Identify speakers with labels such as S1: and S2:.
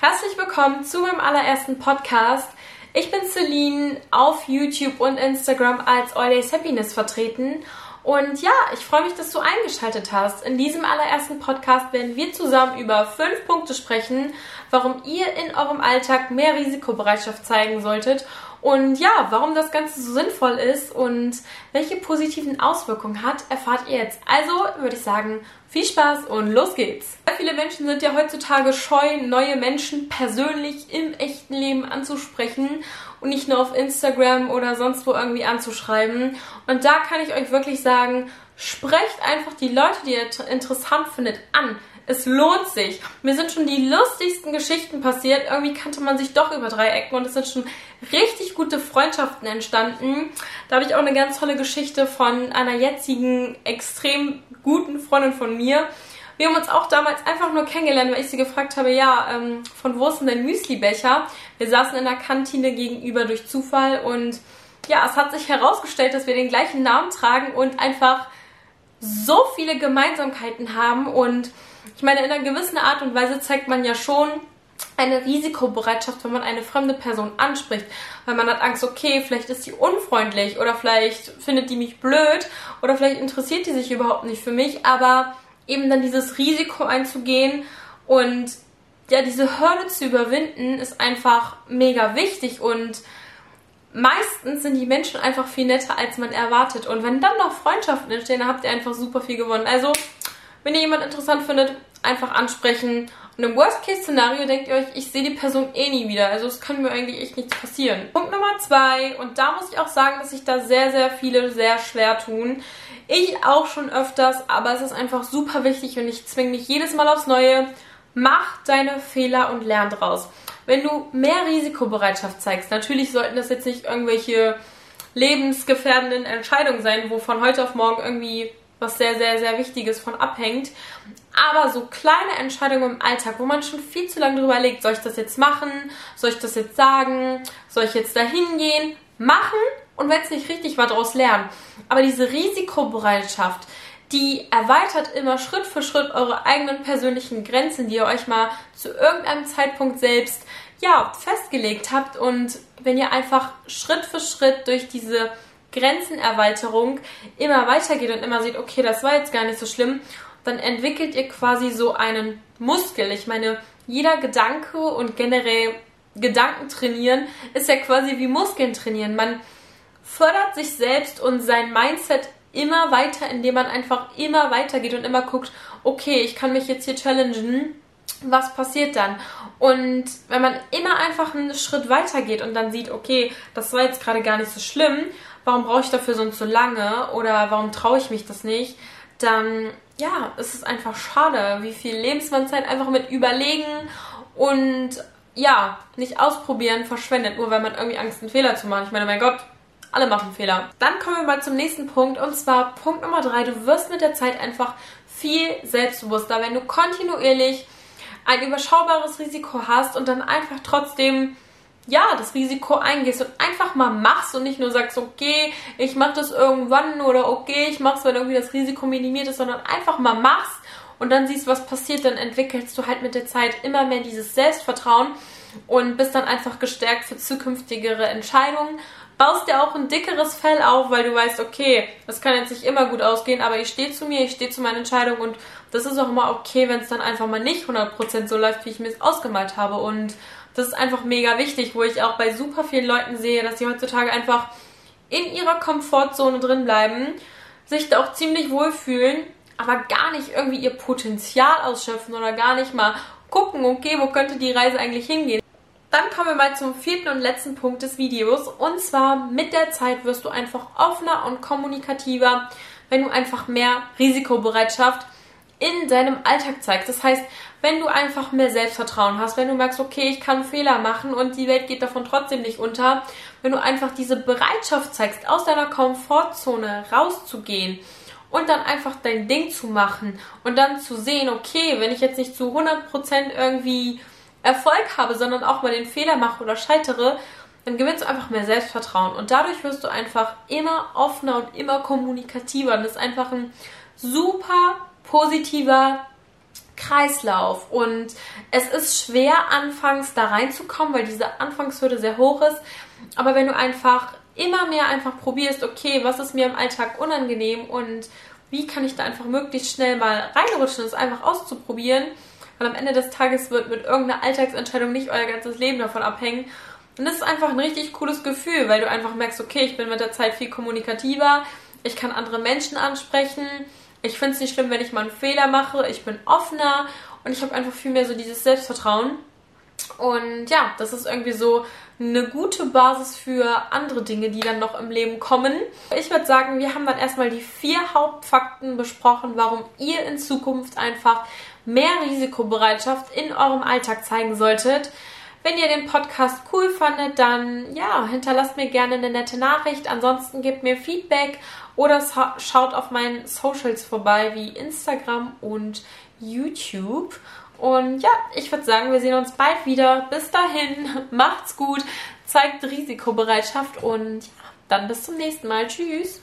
S1: Herzlich willkommen zu meinem allerersten Podcast. Ich bin Celine auf YouTube und Instagram als All Days Happiness vertreten. Und ja, ich freue mich, dass du eingeschaltet hast. In diesem allerersten Podcast werden wir zusammen über fünf Punkte sprechen, warum ihr in eurem Alltag mehr Risikobereitschaft zeigen solltet und ja, warum das Ganze so sinnvoll ist und welche positiven Auswirkungen hat, erfahrt ihr jetzt. Also würde ich sagen, viel Spaß und los geht's. Sehr viele Menschen sind ja heutzutage scheu, neue Menschen persönlich im echten Leben anzusprechen und nicht nur auf Instagram oder sonst wo irgendwie anzuschreiben. Und da kann ich euch wirklich sagen, sprecht einfach die Leute, die ihr interessant findet, an. Es lohnt sich. Mir sind schon die lustigsten Geschichten passiert. Irgendwie kannte man sich doch über drei Ecken und es sind schon richtig gute Freundschaften entstanden. Da habe ich auch eine ganz tolle Geschichte von einer jetzigen extrem guten Freundin von mir. Wir haben uns auch damals einfach nur kennengelernt, weil ich sie gefragt habe, ja, ähm, von wo ist denn dein Müslibecher? Wir saßen in der Kantine gegenüber durch Zufall und ja, es hat sich herausgestellt, dass wir den gleichen Namen tragen und einfach so viele Gemeinsamkeiten haben und ich meine, in einer gewissen Art und Weise zeigt man ja schon eine Risikobereitschaft, wenn man eine fremde Person anspricht, weil man hat Angst, okay, vielleicht ist sie unfreundlich oder vielleicht findet die mich blöd oder vielleicht interessiert die sich überhaupt nicht für mich, aber eben dann dieses Risiko einzugehen und ja, diese Hürde zu überwinden, ist einfach mega wichtig und meistens sind die Menschen einfach viel netter, als man erwartet. Und wenn dann noch Freundschaften entstehen, dann habt ihr einfach super viel gewonnen. Also, wenn ihr jemanden interessant findet, einfach ansprechen. Und im Worst-Case-Szenario denkt ihr euch, ich sehe die Person eh nie wieder. Also es kann mir eigentlich echt nichts passieren. Punkt Nummer zwei, und da muss ich auch sagen, dass sich da sehr, sehr viele sehr schwer tun. Ich auch schon öfters, aber es ist einfach super wichtig und ich zwinge mich jedes Mal aufs Neue. Mach deine Fehler und lern draus. Wenn du mehr Risikobereitschaft zeigst, natürlich sollten das jetzt nicht irgendwelche lebensgefährdenden Entscheidungen sein, wo von heute auf morgen irgendwie was sehr, sehr, sehr Wichtiges von abhängt. Aber so kleine Entscheidungen im Alltag, wo man schon viel zu lange drüber legt, soll ich das jetzt machen? Soll ich das jetzt sagen? Soll ich jetzt dahin gehen? Machen und wenn es nicht richtig war, daraus lernen. Aber diese Risikobereitschaft, die erweitert immer Schritt für Schritt eure eigenen persönlichen Grenzen, die ihr euch mal zu irgendeinem Zeitpunkt selbst ja, festgelegt habt. Und wenn ihr einfach Schritt für Schritt durch diese Grenzenerweiterung immer weitergeht und immer sieht, okay, das war jetzt gar nicht so schlimm, dann entwickelt ihr quasi so einen Muskel. Ich meine, jeder Gedanke und generell Gedanken trainieren ist ja quasi wie Muskeln trainieren. Man fördert sich selbst und sein Mindset immer weiter, indem man einfach immer weitergeht und immer guckt, okay, ich kann mich jetzt hier challengen. Was passiert dann? Und wenn man immer einfach einen Schritt weiter geht und dann sieht, okay, das war jetzt gerade gar nicht so schlimm, warum brauche ich dafür sonst so lange oder warum traue ich mich das nicht, dann ja, es ist einfach schade, wie viel Lebensmannzeit einfach mit Überlegen und ja, nicht ausprobieren verschwendet, nur weil man irgendwie Angst, einen Fehler zu machen. Ich meine, mein Gott, alle machen Fehler. Dann kommen wir mal zum nächsten Punkt und zwar Punkt Nummer drei. Du wirst mit der Zeit einfach viel selbstbewusster, wenn du kontinuierlich ein überschaubares Risiko hast und dann einfach trotzdem ja, das Risiko eingehst und einfach mal machst und nicht nur sagst, okay, ich mach das irgendwann oder okay, ich mach's, wenn irgendwie das Risiko minimiert ist, sondern einfach mal machst und dann siehst, was passiert, dann entwickelst du halt mit der Zeit immer mehr dieses Selbstvertrauen und bist dann einfach gestärkt für zukünftigere Entscheidungen. Baust dir auch ein dickeres Fell auf, weil du weißt, okay, das kann jetzt nicht immer gut ausgehen, aber ich stehe zu mir, ich stehe zu meinen Entscheidungen und das ist auch immer okay, wenn es dann einfach mal nicht 100% so läuft, wie ich mir es ausgemalt habe und das ist einfach mega wichtig, wo ich auch bei super vielen Leuten sehe, dass sie heutzutage einfach in ihrer Komfortzone drin bleiben, sich da auch ziemlich wohlfühlen, aber gar nicht irgendwie ihr Potenzial ausschöpfen oder gar nicht mal gucken, okay, wo könnte die Reise eigentlich hingehen. Dann kommen wir mal zum vierten und letzten Punkt des Videos. Und zwar mit der Zeit wirst du einfach offener und kommunikativer, wenn du einfach mehr Risikobereitschaft in deinem Alltag zeigst. Das heißt, wenn du einfach mehr Selbstvertrauen hast, wenn du merkst, okay, ich kann Fehler machen und die Welt geht davon trotzdem nicht unter, wenn du einfach diese Bereitschaft zeigst, aus deiner Komfortzone rauszugehen und dann einfach dein Ding zu machen und dann zu sehen, okay, wenn ich jetzt nicht zu 100% irgendwie Erfolg habe, sondern auch mal den Fehler mache oder scheitere, dann gewinnst du einfach mehr Selbstvertrauen und dadurch wirst du einfach immer offener und immer kommunikativer und das ist einfach ein super positiver Kreislauf. Und es ist schwer, anfangs da reinzukommen, weil diese Anfangshürde sehr hoch ist. Aber wenn du einfach immer mehr einfach probierst, okay, was ist mir im Alltag unangenehm und wie kann ich da einfach möglichst schnell mal reinrutschen, es einfach auszuprobieren. Weil am Ende des Tages wird mit irgendeiner Alltagsentscheidung nicht euer ganzes Leben davon abhängen. Und das ist einfach ein richtig cooles Gefühl, weil du einfach merkst, okay, ich bin mit der Zeit viel kommunikativer, ich kann andere Menschen ansprechen, ich finde es nicht schlimm, wenn ich mal einen Fehler mache, ich bin offener und ich habe einfach viel mehr so dieses Selbstvertrauen. Und ja, das ist irgendwie so eine gute Basis für andere Dinge, die dann noch im Leben kommen. Ich würde sagen, wir haben dann erstmal die vier Hauptfakten besprochen, warum ihr in Zukunft einfach mehr Risikobereitschaft in eurem Alltag zeigen solltet. Wenn ihr den Podcast cool fandet, dann ja, hinterlasst mir gerne eine nette Nachricht. Ansonsten gebt mir Feedback oder schaut auf meinen Socials vorbei wie Instagram und YouTube. Und ja, ich würde sagen, wir sehen uns bald wieder. Bis dahin, macht's gut, zeigt Risikobereitschaft und ja, dann bis zum nächsten Mal. Tschüss.